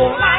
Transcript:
我。